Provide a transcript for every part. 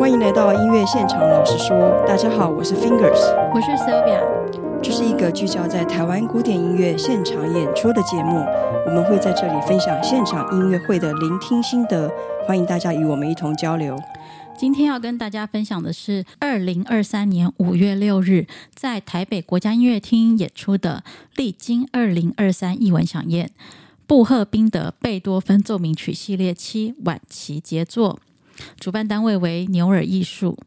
欢迎来到音乐现场，老实说，大家好，我是 Fingers，我是 Sylvia，这是一个聚焦在台湾古典音乐现场演出的节目，我们会在这里分享现场音乐会的聆听心得，欢迎大家与我们一同交流。今天要跟大家分享的是二零二三年五月六日在台北国家音乐厅演出的《历经二零二三艺文响宴》布赫宾德贝多芬奏鸣曲系列七晚期杰作。主办单位为牛耳艺术，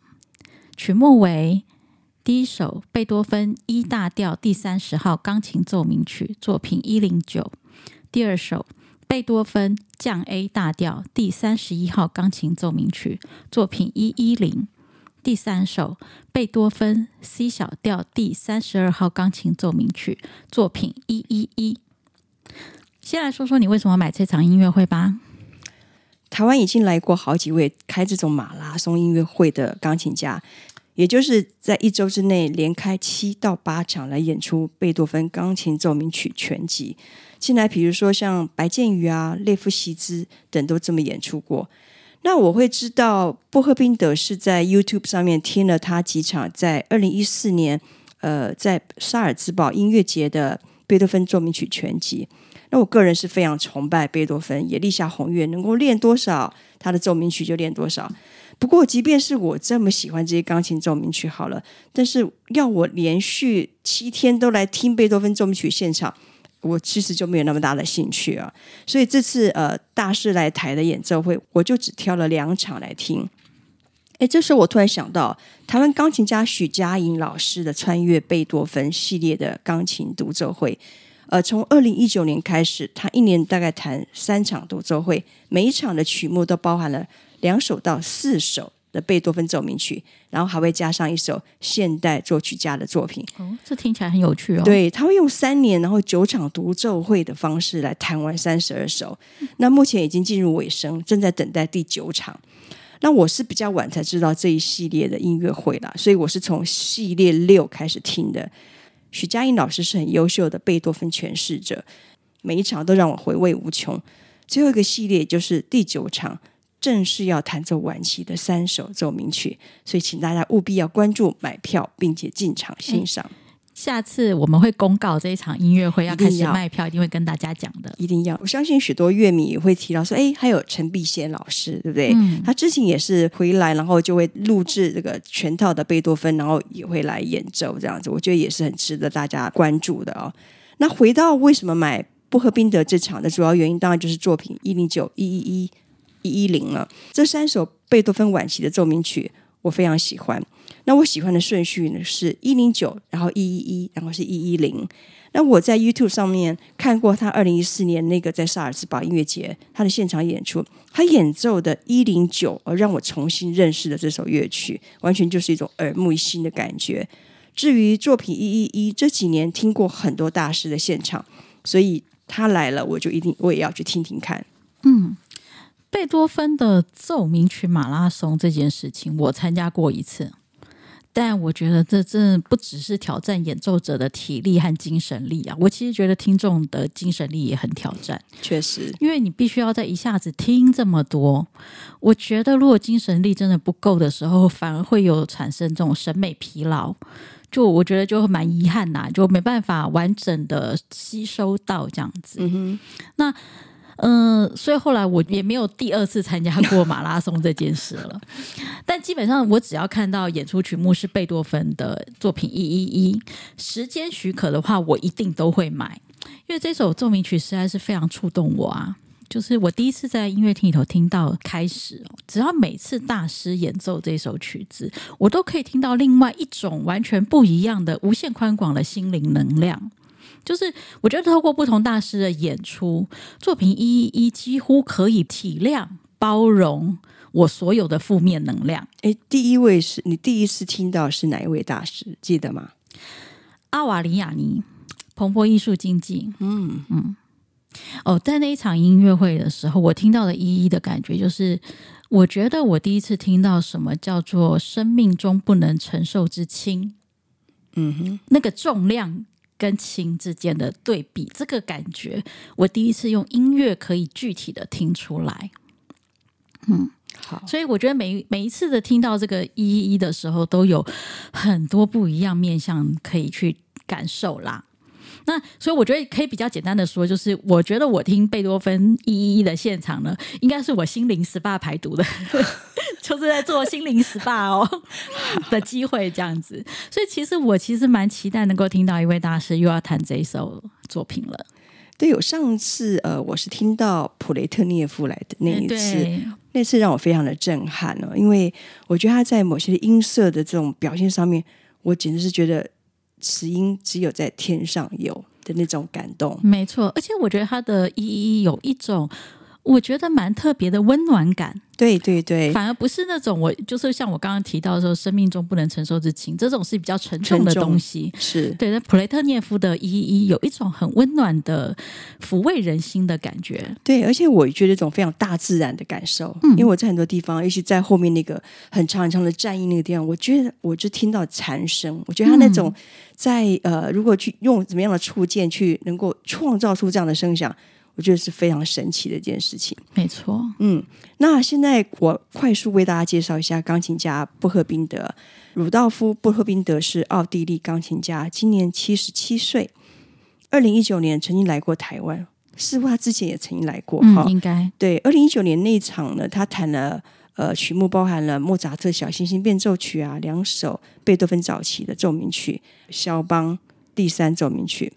曲目为第一首贝多芬 E 大调第三十号钢琴奏鸣曲，作品一零九；第二首贝多芬降 A 大调第三十一号钢琴奏鸣曲，作品一一零；第三首贝多芬 C 小调第三十二号钢琴奏鸣曲，作品一一一。先来说说你为什么买这场音乐会吧。台湾已经来过好几位开这种马拉松音乐会的钢琴家，也就是在一周之内连开七到八场来演出贝多芬钢琴奏鸣曲全集。近来，比如说像白建宇啊、列夫席兹等都这么演出过。那我会知道布赫宾德是在 YouTube 上面听了他几场在二零一四年呃在萨尔兹堡音乐节的贝多芬奏鸣曲全集。那我个人是非常崇拜贝多芬，也立下宏愿，能够练多少他的奏鸣曲就练多少。不过，即便是我这么喜欢这些钢琴奏鸣曲，好了，但是要我连续七天都来听贝多芬奏鸣曲现场，我其实就没有那么大的兴趣啊。所以这次呃大师来台的演奏会，我就只挑了两场来听。哎，这时候我突然想到，台湾钢琴家许佳莹老师的穿越贝多芬系列的钢琴独奏会。呃，从二零一九年开始，他一年大概弹三场独奏会，每一场的曲目都包含了两首到四首的贝多芬奏鸣曲，然后还会加上一首现代作曲家的作品。哦，这听起来很有趣哦。对，他会用三年，然后九场独奏会的方式来弹完三十二首。那目前已经进入尾声，正在等待第九场。那我是比较晚才知道这一系列的音乐会啦，所以我是从系列六开始听的。许佳音老师是很优秀的贝多芬诠释者，每一场都让我回味无穷。最后一个系列就是第九场，正式要弹奏晚期的三首奏鸣曲，所以请大家务必要关注买票，并且进场欣赏。下次我们会公告这一场音乐会要开始卖票，一定会跟大家讲的。一定要，我相信许多乐迷也会提到说，哎，还有陈碧仙老师，对不对？嗯，他之前也是回来，然后就会录制这个全套的贝多芬，然后也会来演奏这样子。我觉得也是很值得大家关注的哦。那回到为什么买布赫宾德这场的主要原因，当然就是作品一零九、一一一、一一零了。这三首贝多芬晚期的奏鸣曲，我非常喜欢。那我喜欢的顺序呢是一零九，然后一一一，然后是一一零。那我在 YouTube 上面看过他二零一四年那个在萨尔茨堡音乐节他的现场演出，他演奏的一零九，而让我重新认识了这首乐曲，完全就是一种耳目一新的感觉。至于作品一一一，这几年听过很多大师的现场，所以他来了，我就一定我也要去听听看。嗯。贝多芬的奏鸣曲马拉松这件事情，我参加过一次，但我觉得这真的不只是挑战演奏者的体力和精神力啊，我其实觉得听众的精神力也很挑战。确实，因为你必须要在一下子听这么多，我觉得如果精神力真的不够的时候，反而会有产生这种审美疲劳，就我觉得就蛮遗憾呐，就没办法完整的吸收到这样子。嗯哼，那。嗯，所以后来我也没有第二次参加过马拉松这件事了。但基本上，我只要看到演出曲目是贝多芬的作品一一一，时间许可的话，我一定都会买，因为这首奏鸣曲实在是非常触动我啊！就是我第一次在音乐厅里头听到开始，只要每次大师演奏这首曲子，我都可以听到另外一种完全不一样的、无限宽广的心灵能量。就是我觉得透过不同大师的演出，作品一一一几乎可以体谅包容我所有的负面能量。诶，第一位是你第一次听到是哪一位大师？记得吗？阿瓦里亚尼，蓬勃艺术经济。嗯嗯。哦，在那一场音乐会的时候，我听到的一一的感觉就是，我觉得我第一次听到什么叫做生命中不能承受之轻。嗯哼，那个重量。跟琴之间的对比，这个感觉，我第一次用音乐可以具体的听出来。嗯，好，所以我觉得每每一次的听到这个一一一的时候，都有很多不一样面向可以去感受啦。那所以我觉得可以比较简单的说，就是我觉得我听贝多芬一一一的现场呢，应该是我心灵 SPA 排毒的，就是在做心灵 SPA 哦的机会这样子。所以其实我其实蛮期待能够听到一位大师又要弹这一首作品了。对，有上次呃，我是听到普雷特涅夫来的那一次，那次让我非常的震撼哦，因为我觉得他在某些音色的这种表现上面，我简直是觉得。此音只有在天上有的那种感动，没错。而且我觉得它的一一有一种，我觉得蛮特别的温暖感。对对对，反而不是那种我就是像我刚刚提到的时候，生命中不能承受之轻，这种是比较沉重的东西。是对。那普雷特涅夫的一一有一种很温暖的抚慰人心的感觉。对，而且我觉得一种非常大自然的感受，嗯、因为我在很多地方，尤其在后面那个很长很长的战役那个地方，我觉得我就听到蝉声。我觉得他那种在、嗯、呃，如果去用怎么样的触键去能够创造出这样的声响。我觉得是非常神奇的一件事情。没错，嗯，那现在我快速为大家介绍一下钢琴家布赫宾德。鲁道夫·布赫宾德是奥地利钢琴家，今年七十七岁。二零一九年曾经来过台湾，似乎他之前也曾经来过。嗯，应该对。二零一九年那一场呢，他弹了呃曲目，包含了莫扎特小星星变奏曲啊，两首贝多芬早期的奏鸣曲，肖邦第三奏鸣曲。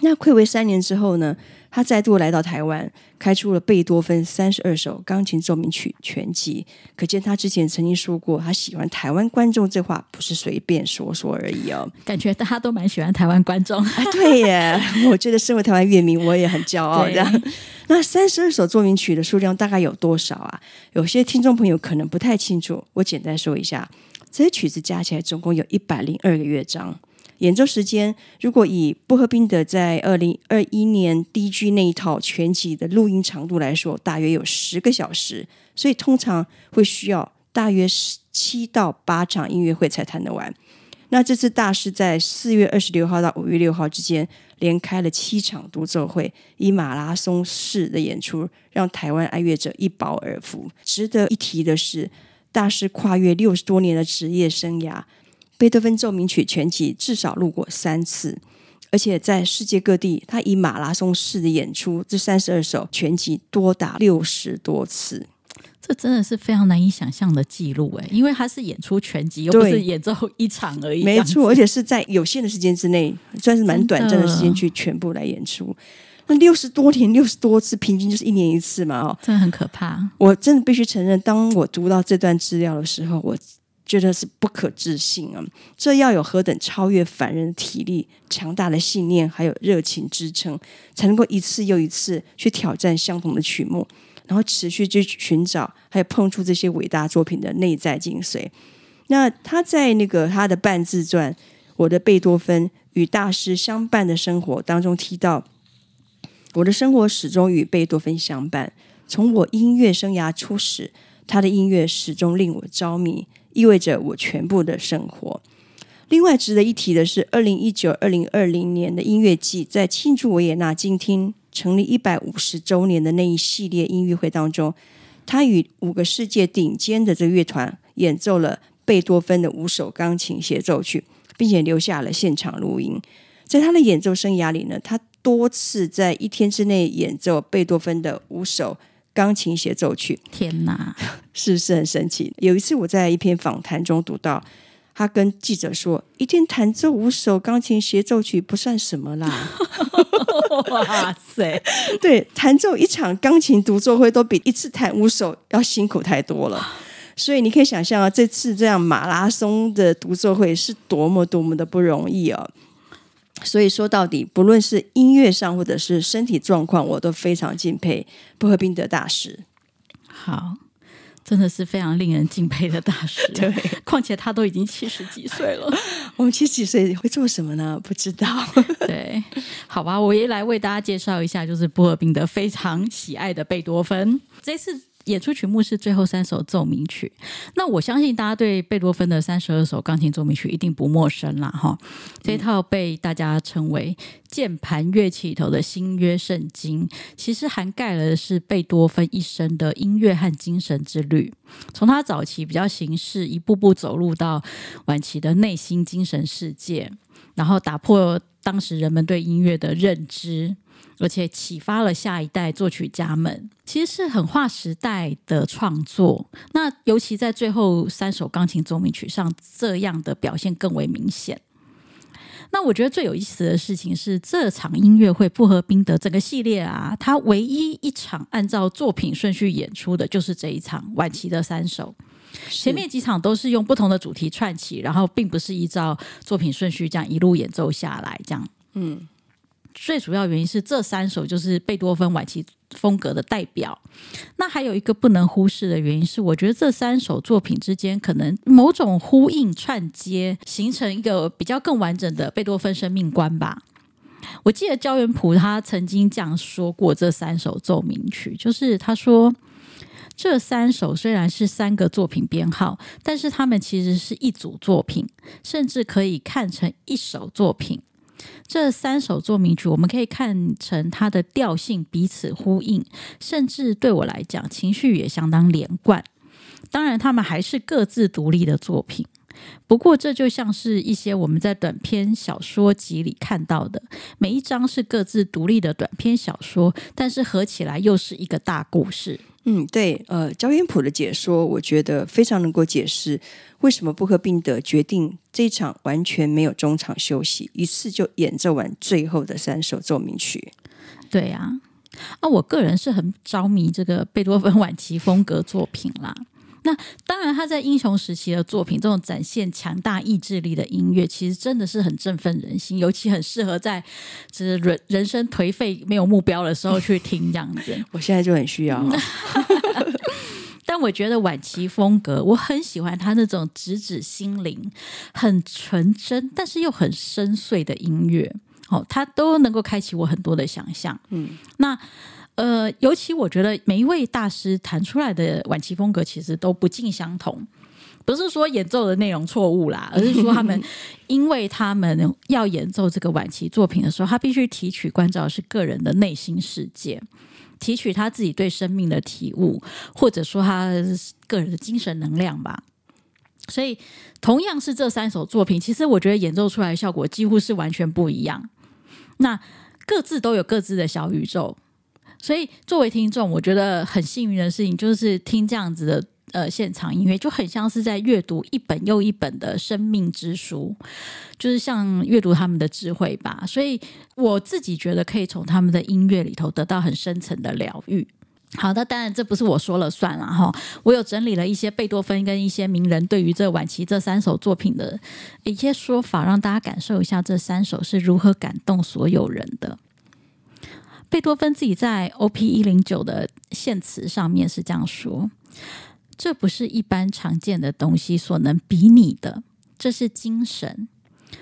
那暌违三年之后呢，他再度来到台湾，开出了贝多芬三十二首钢琴奏鸣曲全集。可见他之前曾经说过，他喜欢台湾观众，这话不是随便说说而已哦。感觉大家都蛮喜欢台湾观众。啊，对耶，我觉得身为台湾乐迷，我也很骄傲。这样，那三十二首奏鸣曲的数量大概有多少啊？有些听众朋友可能不太清楚，我简单说一下，这些曲子加起来总共有一百零二个乐章。演奏时间，如果以布赫宾德在二零二一年 DG 那一套全集的录音长度来说，大约有十个小时，所以通常会需要大约七到八场音乐会才弹得完。那这次大师在四月二十六号到五月六号之间，连开了七场独奏会，以马拉松式的演出，让台湾爱乐者一饱耳福。值得一提的是，大师跨越六十多年的职业生涯。贝多芬奏鸣曲全集至少录过三次，而且在世界各地，他以马拉松式的演出这三十二首全集多达六十多次，这真的是非常难以想象的记录哎！因为他是演出全集，又不是演奏一场而已，没错，而且是在有限的时间之内，算是蛮短暂的时间去全部来演出。那六十多天，六十多次，平均就是一年一次嘛，哦，真的很可怕。我真的必须承认，当我读到这段资料的时候，我。觉得是不可置信啊！这要有何等超越凡人的体力、强大的信念，还有热情支撑，才能够一次又一次去挑战相同的曲目，然后持续去寻找，还有碰触这些伟大作品的内在精髓。那他在那个他的半自传《我的贝多芬与大师相伴的生活》当中提到，我的生活始终与贝多芬相伴，从我音乐生涯初始，他的音乐始终令我着迷。意味着我全部的生活。另外值得一提的是，二零一九、二零二零年的音乐季，在庆祝维也纳镜厅成立一百五十周年的那一系列音乐会当中，他与五个世界顶尖的这乐团演奏了贝多芬的五首钢琴协奏曲，并且留下了现场录音。在他的演奏生涯里呢，他多次在一天之内演奏贝多芬的五首。钢琴协奏曲，天哪，是不是很神奇？有一次我在一篇访谈中读到，他跟记者说：“一天弹奏五首钢琴协奏曲不算什么啦。” 哇塞，对，弹奏一场钢琴独奏会都比一次弹五首要辛苦太多了。所以你可以想象啊，这次这样马拉松的独奏会是多么多么的不容易哦。所以说到底，不论是音乐上或者是身体状况，我都非常敬佩布赫宾德大师。好，真的是非常令人敬佩的大师。对，况且他都已经七十几岁了。我们七十几岁会做什么呢？不知道。对，好吧，我也来为大家介绍一下，就是布赫宾德非常喜爱的贝多芬。这次演出曲目是最后三首奏鸣曲。那我相信大家对贝多芬的三十二首钢琴奏鸣曲一定不陌生啦，哈。这套被大家称为键盘乐器里头的新约圣经，其实涵盖了的是贝多芬一生的音乐和精神之旅，从他早期比较形式，一步步走入到晚期的内心精神世界，然后打破当时人们对音乐的认知。而且启发了下一代作曲家们，其实是很划时代的创作。那尤其在最后三首钢琴奏鸣曲上，这样的表现更为明显。那我觉得最有意思的事情是，这场音乐会布荷宾德整个系列啊，它唯一一场按照作品顺序演出的，就是这一场晚期的三首。前面几场都是用不同的主题串起，然后并不是依照作品顺序这样一路演奏下来，这样，嗯。最主要原因是这三首就是贝多芬晚期风格的代表。那还有一个不能忽视的原因是，我觉得这三首作品之间可能某种呼应串接，形成一个比较更完整的贝多芬生命观吧。我记得焦元溥他曾经这样说过这三首奏鸣曲，就是他说这三首虽然是三个作品编号，但是他们其实是一组作品，甚至可以看成一首作品。这三首奏鸣曲，我们可以看成它的调性彼此呼应，甚至对我来讲，情绪也相当连贯。当然，他们还是各自独立的作品。不过，这就像是一些我们在短篇小说集里看到的，每一章是各自独立的短篇小说，但是合起来又是一个大故事。嗯，对，呃，焦元溥的解说，我觉得非常能够解释为什么布克宾德决定这场完全没有中场休息，一次就演奏完最后的三首奏鸣曲。对呀，啊，我个人是很着迷这个贝多芬晚期风格作品啦。那当然，他在英雄时期的作品，这种展现强大意志力的音乐，其实真的是很振奋人心，尤其很适合在就是人人生颓废、没有目标的时候去听这样子。我现在就很需要。但我觉得晚期风格，我很喜欢他那种直指心灵、很纯真，但是又很深邃的音乐。哦，他都能够开启我很多的想象。嗯，那。呃，尤其我觉得每一位大师弹出来的晚期风格其实都不尽相同，不是说演奏的内容错误啦，而是说他们 因为他们要演奏这个晚期作品的时候，他必须提取关照的是个人的内心世界，提取他自己对生命的体悟，或者说他个人的精神能量吧。所以，同样是这三首作品，其实我觉得演奏出来的效果几乎是完全不一样。那各自都有各自的小宇宙。所以，作为听众，我觉得很幸运的事情就是听这样子的呃现场音乐，就很像是在阅读一本又一本的生命之书，就是像阅读他们的智慧吧。所以，我自己觉得可以从他们的音乐里头得到很深层的疗愈。好的，当然这不是我说了算了哈，我有整理了一些贝多芬跟一些名人对于这晚期这三首作品的一些说法，让大家感受一下这三首是如何感动所有人的。贝多芬自己在 OP 一零九的献词上面是这样说：“这不是一般常见的东西所能比拟的，这是精神，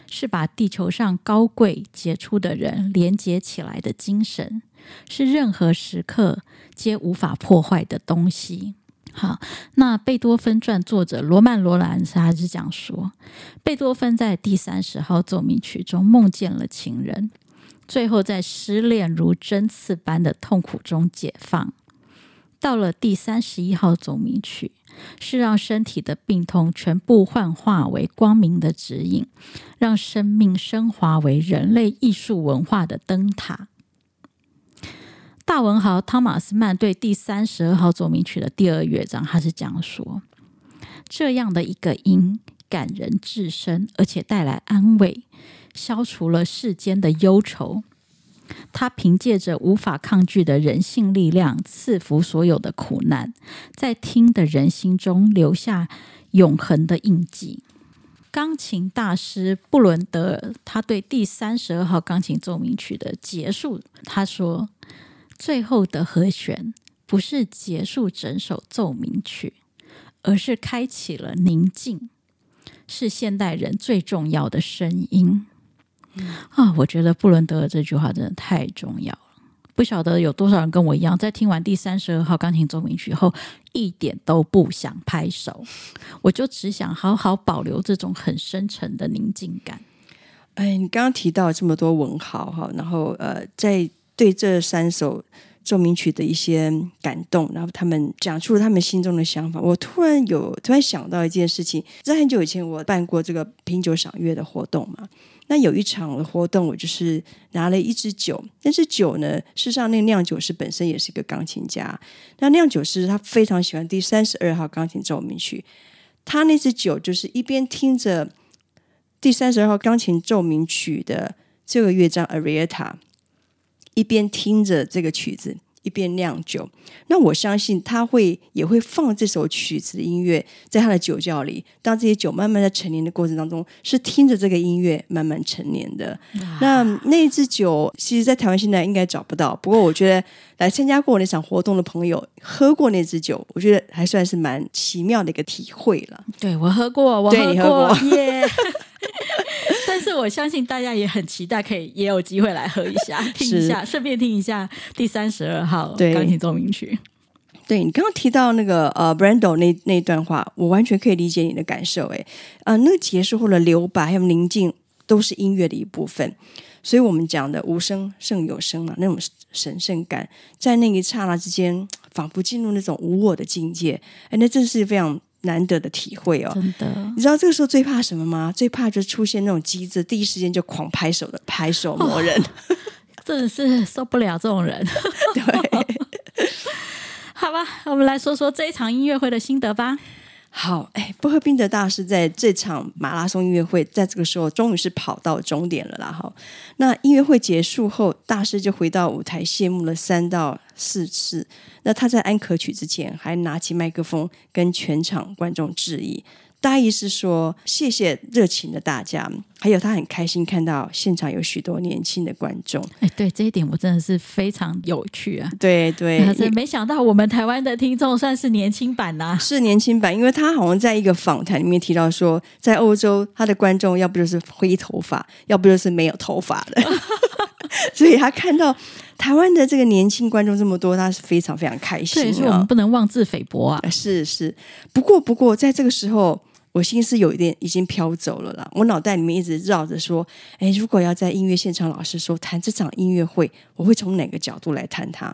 是把地球上高贵杰出的人连接起来的精神，是任何时刻皆无法破坏的东西。”好，那贝多芬传作者罗曼·罗兰斯他是这样说：“贝多芬在第三十号奏鸣曲中梦见了情人。”最后，在失恋如针刺般的痛苦中解放。到了第三十一号奏鸣曲，是让身体的病痛全部幻化为光明的指引，让生命升华为人类艺术文化的灯塔。大文豪汤马斯曼对第三十二号奏鸣曲的第二乐章，他是这样说：这样的一个音，感人至深，而且带来安慰。消除了世间的忧愁，他凭借着无法抗拒的人性力量，赐福所有的苦难，在听的人心中留下永恒的印记。钢琴大师布伦德尔，他对第三十二号钢琴奏鸣曲的结束，他说：“最后的和弦不是结束整首奏鸣曲，而是开启了宁静，是现代人最重要的声音。”啊，我觉得布伦德尔这句话真的太重要了。不晓得有多少人跟我一样，在听完第三十二号钢琴奏鸣曲后，一点都不想拍手，我就只想好好保留这种很深沉的宁静感。哎，你刚刚提到这么多文豪哈，然后呃，在对这三首奏鸣曲的一些感动，然后他们讲出了他们心中的想法，我突然有突然想到一件事情，在很久以前我办过这个品酒赏月的活动嘛。那有一场的活动，我就是拿了一支酒，那支酒呢，事实上那个酿酒师本身也是一个钢琴家。那酿酒师他非常喜欢第三十二号钢琴奏鸣曲，他那支酒就是一边听着第三十二号钢琴奏鸣曲的这个乐章 Arietta，一边听着这个曲子。一边酿酒，那我相信他会也会放这首曲子的音乐在他的酒窖里。当这些酒慢慢在陈年的过程当中，是听着这个音乐慢慢陈年的。啊、那那一支酒，其实，在台湾现在应该找不到。不过，我觉得来参加过那场活动的朋友喝过那支酒，我觉得还算是蛮奇妙的一个体会了。对，我喝过，我喝过耶。但是我相信大家也很期待，可以也有机会来喝一下，听一下，顺便听一下第三十二号钢琴奏鸣曲。对，你刚刚提到那个呃，Brando 那那段话，我完全可以理解你的感受。哎，呃，那个结束后的留白还有宁静，都是音乐的一部分。所以我们讲的无声胜有声嘛，那种神圣感，在那一刹那之间，仿佛进入那种无我的境界。哎，那真是非常。难得的体会哦，真的。你知道这个时候最怕什么吗？最怕就出现那种机智，第一时间就狂拍手的拍手磨人，哦、真的是受不了这种人。对，好吧，我们来说说这一场音乐会的心得吧。好，哎，不喝冰的大师在这场马拉松音乐会，在这个时候终于是跑到终点了啦。哈，那音乐会结束后，大师就回到舞台谢幕了三到四次。那他在安可曲之前，还拿起麦克风跟全场观众致意。大意是说，谢谢热情的大家，还有他很开心看到现场有许多年轻的观众。哎，对这一点我真的是非常有趣啊！对对，真没想到我们台湾的听众算是年轻版呐、啊，是年轻版，因为他好像在一个访谈里面提到说，在欧洲他的观众要不就是灰头发，要不就是没有头发的，所以他看到台湾的这个年轻观众这么多，他是非常非常开心。所以说我们不能妄自菲薄啊！是是，不过不过在这个时候。我心思有一点已经飘走了啦，我脑袋里面一直绕着说，哎，如果要在音乐现场，老师说谈这场音乐会，我会从哪个角度来谈它？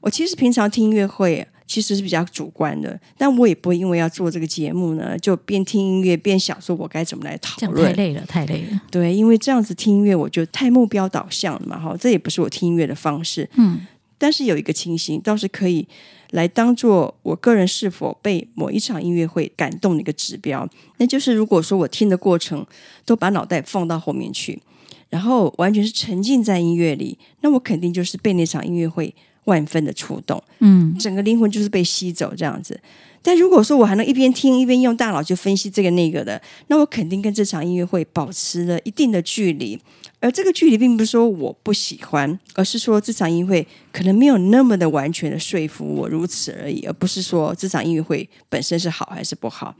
我其实平常听音乐会其实是比较主观的，但我也不会因为要做这个节目呢，就边听音乐边想说我该怎么来讨论。太累了，太累了。对，因为这样子听音乐，我就太目标导向了嘛，哈，这也不是我听音乐的方式。嗯，但是有一个情形倒是可以。来当做我个人是否被某一场音乐会感动的一个指标，那就是如果说我听的过程都把脑袋放到后面去，然后完全是沉浸在音乐里，那我肯定就是被那场音乐会万分的触动，嗯，整个灵魂就是被吸走这样子。但如果说我还能一边听一边用大脑去分析这个那个的，那我肯定跟这场音乐会保持了一定的距离。而这个距离并不是说我不喜欢，而是说这场音乐会可能没有那么的完全的说服我如此而已，而不是说这场音乐会本身是好还是不好。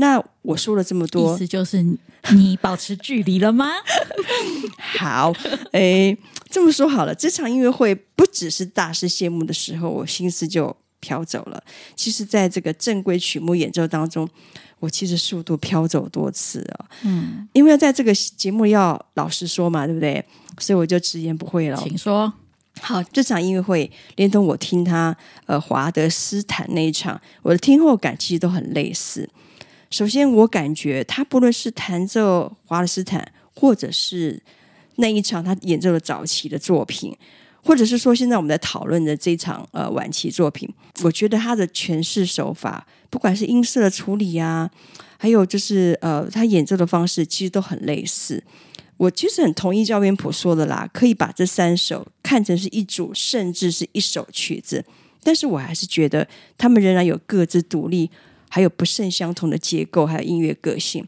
那我说了这么多，意思就是你保持距离了吗？好，哎，这么说好了，这场音乐会不只是大师谢幕的时候，我心思就飘走了。其实，在这个正规曲目演奏当中，我其实速度飘走多次啊。嗯，因为在这个节目要老实说嘛，对不对？所以我就直言不讳了。请说。好，这场音乐会连同我听他呃华德斯坦那一场，我的听后感其实都很类似。首先，我感觉他不论是弹奏华德斯坦，或者是那一场他演奏的早期的作品。或者是说，现在我们在讨论的这场呃晚期作品，我觉得他的诠释手法，不管是音色的处理啊，还有就是呃他演奏的方式，其实都很类似。我其实很同意焦元普说的啦，可以把这三首看成是一组，甚至是一首曲子。但是我还是觉得他们仍然有各自独立，还有不甚相同的结构，还有音乐个性。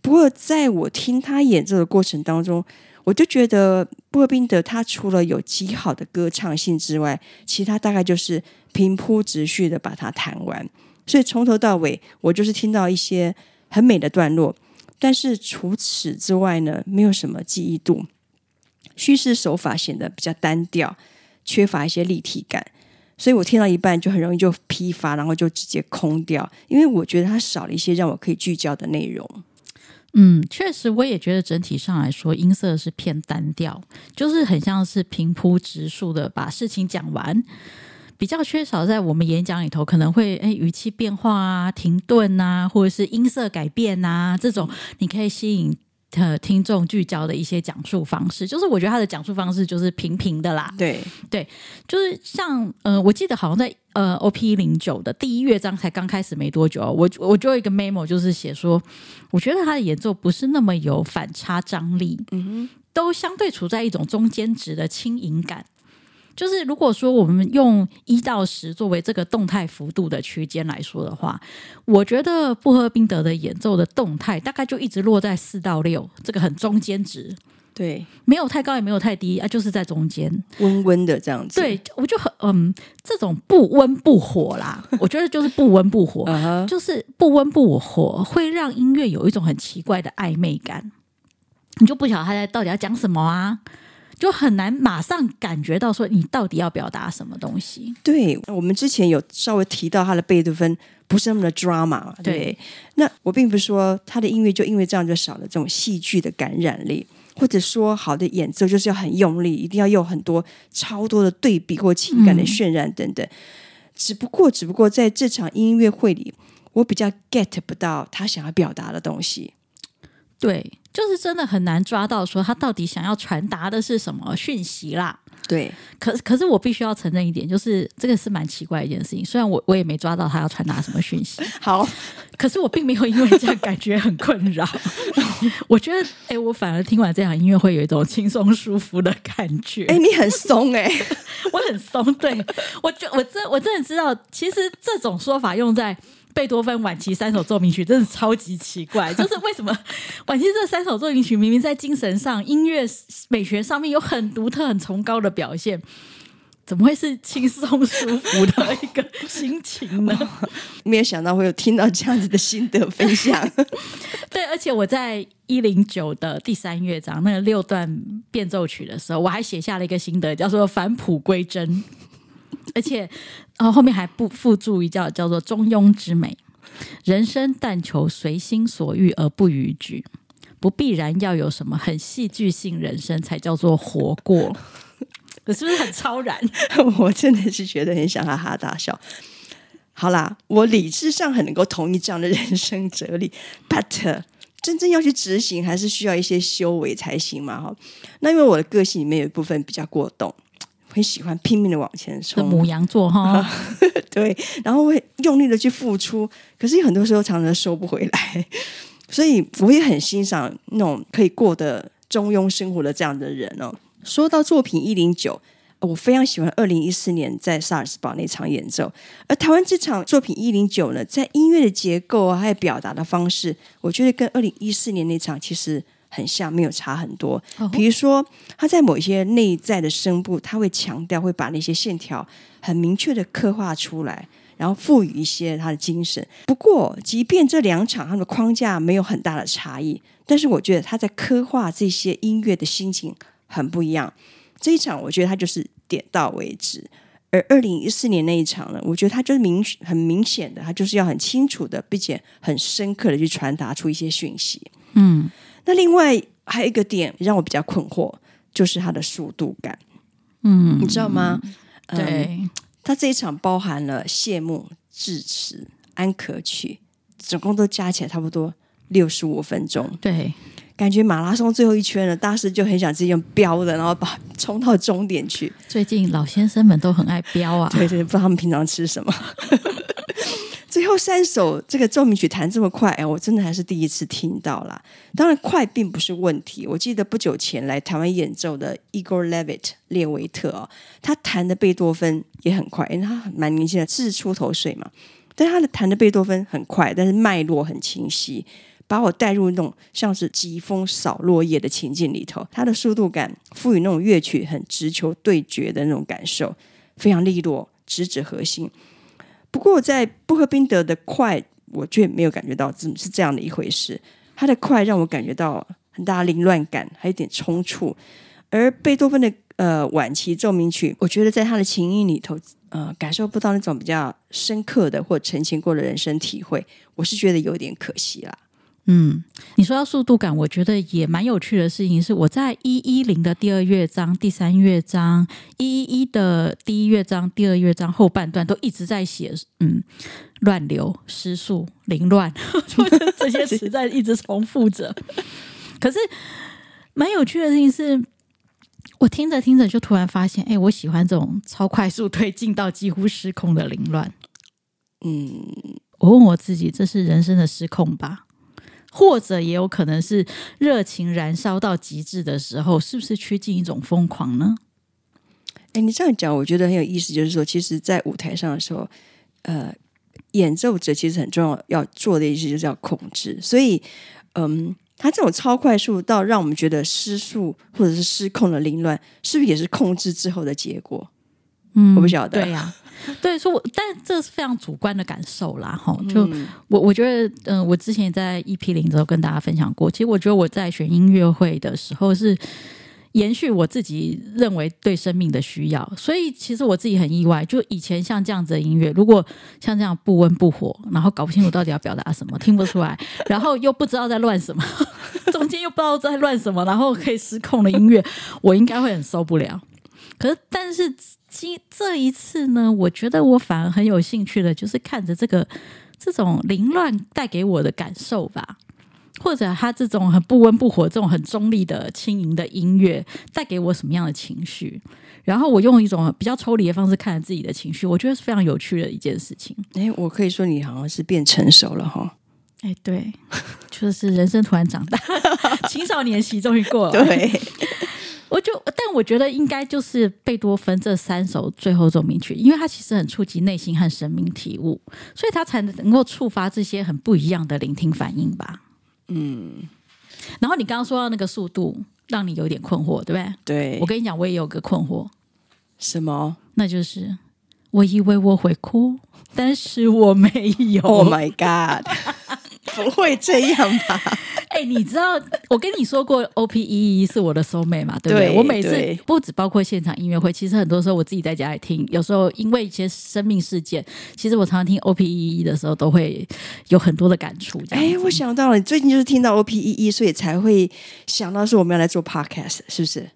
不过在我听他演奏的过程当中，我就觉得波赫宾德他除了有极好的歌唱性之外，其他大概就是平铺直叙的把它弹完。所以从头到尾，我就是听到一些很美的段落，但是除此之外呢，没有什么记忆度。叙事手法显得比较单调，缺乏一些立体感，所以我听到一半就很容易就疲乏，然后就直接空掉，因为我觉得它少了一些让我可以聚焦的内容。嗯，确实，我也觉得整体上来说，音色是偏单调，就是很像是平铺直述的把事情讲完，比较缺少在我们演讲里头可能会诶语气变化啊、停顿啊，或者是音色改变啊这种，你可以吸引。呃，听众聚焦的一些讲述方式，就是我觉得他的讲述方式就是平平的啦。对对，就是像呃，我记得好像在呃 OP 一零九的第一乐章才刚开始没多久，我我就有一个 memo，就是写说，我觉得他的演奏不是那么有反差张力，嗯哼，都相对处在一种中间值的轻盈感。就是如果说我们用一到十作为这个动态幅度的区间来说的话，我觉得布赫宾德的演奏的动态大概就一直落在四到六这个很中间值，对，没有太高也没有太低啊，就是在中间。温温的这样子。对，我就很嗯，这种不温不火啦，我觉得就是不温不火，就是不温不火会让音乐有一种很奇怪的暧昧感，你就不晓得他在到底要讲什么啊。就很难马上感觉到说你到底要表达什么东西。对，我们之前有稍微提到他的贝多芬不是那么的 drama，对，对。那我并不是说他的音乐就因为这样就少了这种戏剧的感染力，或者说好的演奏就是要很用力，一定要有很多超多的对比或情感的渲染等等。嗯、只不过，只不过在这场音乐会里，我比较 get 不到他想要表达的东西。对。就是真的很难抓到说他到底想要传达的是什么讯息啦。对，可可是我必须要承认一点，就是这个是蛮奇怪的一件事情。虽然我我也没抓到他要传达什么讯息，好，可是我并没有因为这样感觉很困扰。我觉得，哎、欸，我反而听完这场音乐会有一种轻松舒服的感觉。哎、欸，你很松哎、欸，我很松。对，我就我真我真的知道，其实这种说法用在。贝多芬晚期三首奏鸣曲真的超级奇怪，就是为什么 晚期这三首奏鸣曲明明在精神上、音乐美学上面有很独特、很崇高的表现，怎么会是轻松舒服的一个心情呢？没有想到会有听到这样子的心得分享。对，而且我在一零九的第三乐章那个六段变奏曲的时候，我还写下了一个心得，叫做“返璞归真”。而且，哦后面还不附注一叫叫做中庸之美，人生但求随心所欲而不逾矩，不必然要有什么很戏剧性人生才叫做活过。我是不是很超然？我真的是觉得很想哈哈大笑。好啦，我理智上很能够同意这样的人生哲理，but 真正要去执行，还是需要一些修为才行嘛。哈，那因为我的个性里面有一部分比较过动。很喜欢拼命的往前冲，母羊座哈，对，然后会用力的去付出，可是很多时候常常收不回来，所以我也很欣赏那种可以过得中庸生活的这样的人哦。说到作品一零九，我非常喜欢二零一四年在萨尔茨堡那场演奏，而台湾这场作品一零九呢，在音乐的结构啊，还有表达的方式，我觉得跟二零一四年那场其实。很像，没有差很多。比如说，他在某一些内在的声部，他会强调，会把那些线条很明确的刻画出来，然后赋予一些他的精神。不过，即便这两场他们的框架没有很大的差异，但是我觉得他在刻画这些音乐的心情很不一样。这一场，我觉得他就是点到为止；而二零一四年那一场呢，我觉得他就是明很明显的，他就是要很清楚的，并且很深刻的去传达出一些讯息。嗯。那另外还有一个点让我比较困惑，就是它的速度感。嗯，你知道吗？对，嗯、它这一场包含了谢幕、致辞、安可曲，总共都加起来差不多六十五分钟。对，感觉马拉松最后一圈了，大师就很想自己用飙的，然后把冲到终点去。最近老先生们都很爱飙啊，对对，不知道他们平常吃什么。最后三首这个奏鸣曲弹这么快，哎，我真的还是第一次听到啦。当然，快并不是问题。我记得不久前来台湾演奏的 Igor Levit 列维特哦，他弹的贝多芬也很快，因为他蛮年轻的，四十出头岁嘛。但他的弹的贝多芬很快，但是脉络很清晰，把我带入那种像是疾风扫落叶的情境里头。他的速度感赋予那种乐曲很直球对决的那种感受，非常利落，直指核心。不过，在布赫宾德的快，我却没有感觉到是这样的一回事。他的快让我感觉到很大凌乱感，还有点冲突。而贝多芬的呃晚期奏鸣曲，我觉得在他的琴音里头，呃，感受不到那种比较深刻的或沉潜过的人生体会，我是觉得有点可惜啦。嗯，你说到速度感，我觉得也蛮有趣的事情是，我在一一零的第二乐章、第三乐章，一一一的第一乐章、第二乐章后半段都一直在写，嗯，乱流、失速、凌乱，这些词在一直重复着。可是，蛮有趣的事情是，我听着听着就突然发现，哎，我喜欢这种超快速推进到几乎失控的凌乱。嗯，我问我自己，这是人生的失控吧？或者也有可能是热情燃烧到极致的时候，是不是趋近一种疯狂呢？哎，你这样讲，我觉得很有意思。就是说，其实，在舞台上的时候，呃，演奏者其实很重要要做的一些就是要控制。所以，嗯，他这种超快速到让我们觉得失速或者是失控的凌乱，是不是也是控制之后的结果？嗯，我不晓得。对呀、啊。对，说我，但这是非常主观的感受啦，哈。就我，我觉得，嗯、呃，我之前也在 EP 零的时候跟大家分享过，其实我觉得我在选音乐会的时候是延续我自己认为对生命的需要，所以其实我自己很意外，就以前像这样子的音乐，如果像这样不温不火，然后搞不清楚到底要表达什么，听不出来，然后又不知道在乱什么，中间又不知道在乱什么，然后可以失控的音乐，我应该会很受不了。可是，但是。今这一次呢，我觉得我反而很有兴趣的，就是看着这个这种凌乱带给我的感受吧，或者他这种很不温不火、这种很中立的轻盈的音乐带给我什么样的情绪，然后我用一种比较抽离的方式看着自己的情绪，我觉得是非常有趣的一件事情。哎，我可以说你好像是变成熟了哈。哎，对，就是人生突然长大，青少年期终于过了。对。我就，但我觉得应该就是贝多芬这三首最后奏鸣曲，因为它其实很触及内心和生命体悟，所以它才能够触发这些很不一样的聆听反应吧。嗯，然后你刚刚说到那个速度，让你有点困惑，对不对？对，我跟你讲，我也有个困惑，什么？那就是我以为我会哭，但是我没有。Oh my god！不会这样吧？你知道我跟你说过，OP 一一是我的 soul mate 嘛？对不对？对我每次不止包括现场音乐会，其实很多时候我自己在家里听，有时候因为一些生命事件，其实我常常听 OP 一一的时候，都会有很多的感触。哎、欸，我想到了，你最近就是听到 OP 一一，所以才会想到是我们要来做 podcast，是不是？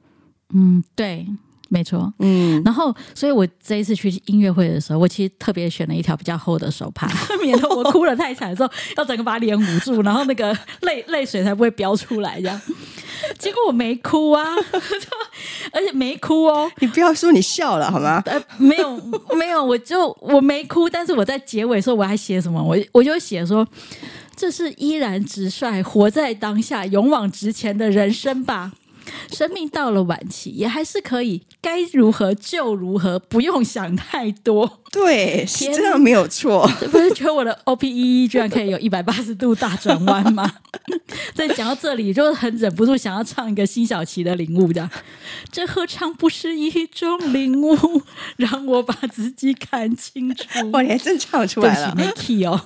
嗯，对。没错，嗯，然后，所以我这一次去音乐会的时候，我其实特别选了一条比较厚的手帕，免得我哭得太惨的时候，要整个把脸捂住，然后那个 泪泪水才不会飙出来。这样，结果我没哭啊，而且没哭哦。你不要说你笑了好吗？呃，没有，没有，我就我没哭，但是我在结尾的时候我还写什么？我我就写说，这是依然直率、活在当下、勇往直前的人生吧。生命到了晚期，也还是可以该如何就如何，不用想太多。对，是这样没有错。不是觉得我的 OPEE 居然可以有一百八十度大转弯吗？在讲到这里，就很忍不住想要唱一个辛晓琪的领悟的。这何尝不是一种领悟？让我把自己看清楚。哇，你还真唱出来了，没 key 哦。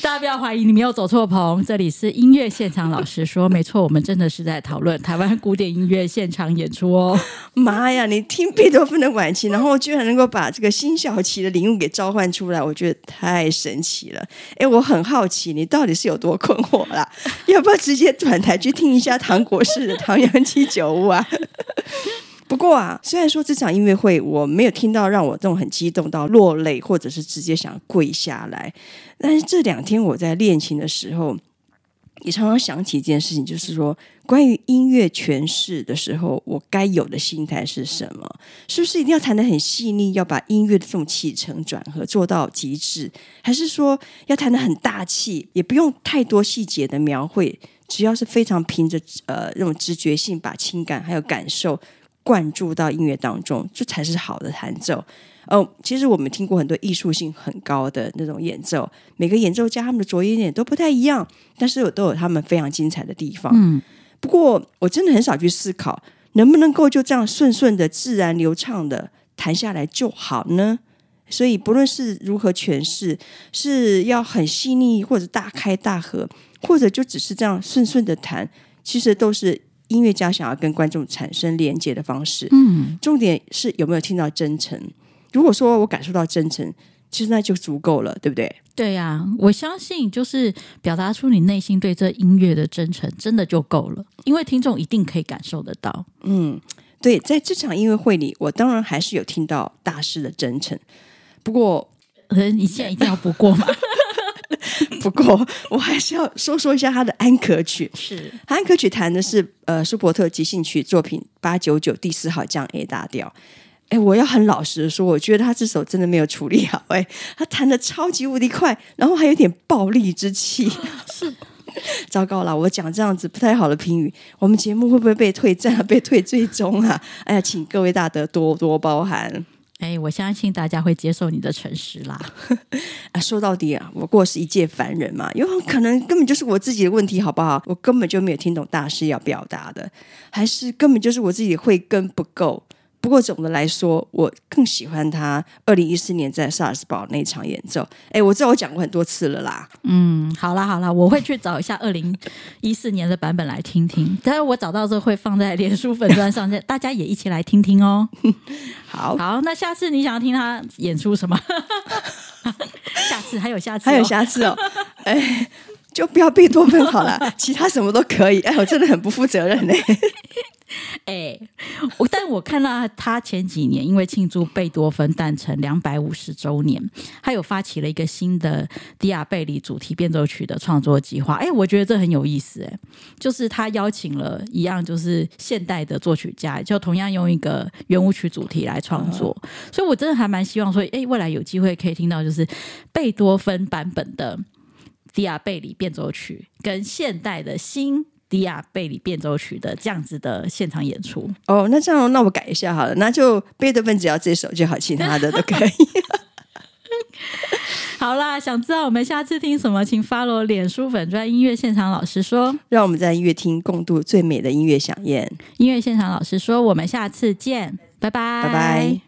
大家不要怀疑，你没有走错棚，这里是音乐现场。老师说，没错，我们真的是在讨论台湾古典音乐现场演出哦。妈呀，你听贝多芬的晚期，然后居然能够把把这个辛晓琪的灵物给召唤出来，我觉得太神奇了。哎，我很好奇，你到底是有多困惑啦？要不要直接转台去听一下唐国士的《唐阳鸡酒屋》啊？不过啊，虽然说这场音乐会我没有听到让我这种很激动到落泪，或者是直接想跪下来，但是这两天我在练琴的时候，也常常想起一件事情，就是说关于音乐诠释的时候，我该有的心态是什么？是不是一定要弹得很细腻，要把音乐的这种起承转合做到极致，还是说要弹得很大气，也不用太多细节的描绘，只要是非常凭着呃那种直觉性，把情感还有感受。灌注到音乐当中，这才是好的弹奏。哦，其实我们听过很多艺术性很高的那种演奏，每个演奏家他们的着眼点都不太一样，但是我都有他们非常精彩的地方。嗯，不过我真的很少去思考，能不能够就这样顺顺的、自然流畅的弹下来就好呢？所以，不论是如何诠释，是要很细腻，或者大开大合，或者就只是这样顺顺的弹，其实都是。音乐家想要跟观众产生连接的方式。嗯，重点是有没有听到真诚。如果说我感受到真诚，其实那就足够了，对不对？对呀、啊，我相信就是表达出你内心对这音乐的真诚，真的就够了，因为听众一定可以感受得到。嗯，对，在这场音乐会里，我当然还是有听到大师的真诚。不过，呃，你现在一定要不过吗？不过，我还是要说说一下他的安可曲。是，安可曲弹的是呃舒伯特即兴曲作品八九九第四号降 A 大调。哎，我要很老实的说，我觉得他这首真的没有处理好。哎，他弹的超级无敌快，然后还有点暴力之气。是，糟糕了，我讲这样子不太好的评语，我们节目会不会被退赞、被退最终啊？哎呀，请各位大德多多包涵。哎，我相信大家会接受你的诚实啦。啊，说到底啊，我过是一介凡人嘛，有可能根本就是我自己的问题，好不好？我根本就没有听懂大师要表达的，还是根本就是我自己的慧根不够。不过总的来说，我更喜欢他二零一四年在萨尔斯堡那场演奏。哎，我知道我讲过很多次了啦。嗯，好啦好啦，我会去找一下二零一四年的版本来听听。但是我找到之后会放在脸书粉砖上，大家也一起来听听哦。好好，那下次你想要听他演出什么？下次还有下次，哦，还有下次哦。哎，就不要贝多芬好了，其他什么都可以。哎，我真的很不负责任呢。哎，我但我看到他前几年因为庆祝贝多芬诞辰两百五十周年，他有发起了一个新的迪亚贝里主题变奏曲的创作计划。哎，我觉得这很有意思。哎，就是他邀请了一样就是现代的作曲家，就同样用一个圆舞曲主题来创作。所以我真的还蛮希望说，哎，未来有机会可以听到就是贝多芬版本的迪亚贝里变奏曲跟现代的新。迪亚贝里变奏曲的这样子的现场演出哦，那这样那我改一下好了，那就贝多芬只要这首就好，其他的都可以。好啦，想知道我们下次听什么，请 follow 脸书粉专音乐现场老师说，让我们在音乐厅共度最美的音乐饗宴。音乐现场老师说，我们下次见，拜拜，拜拜。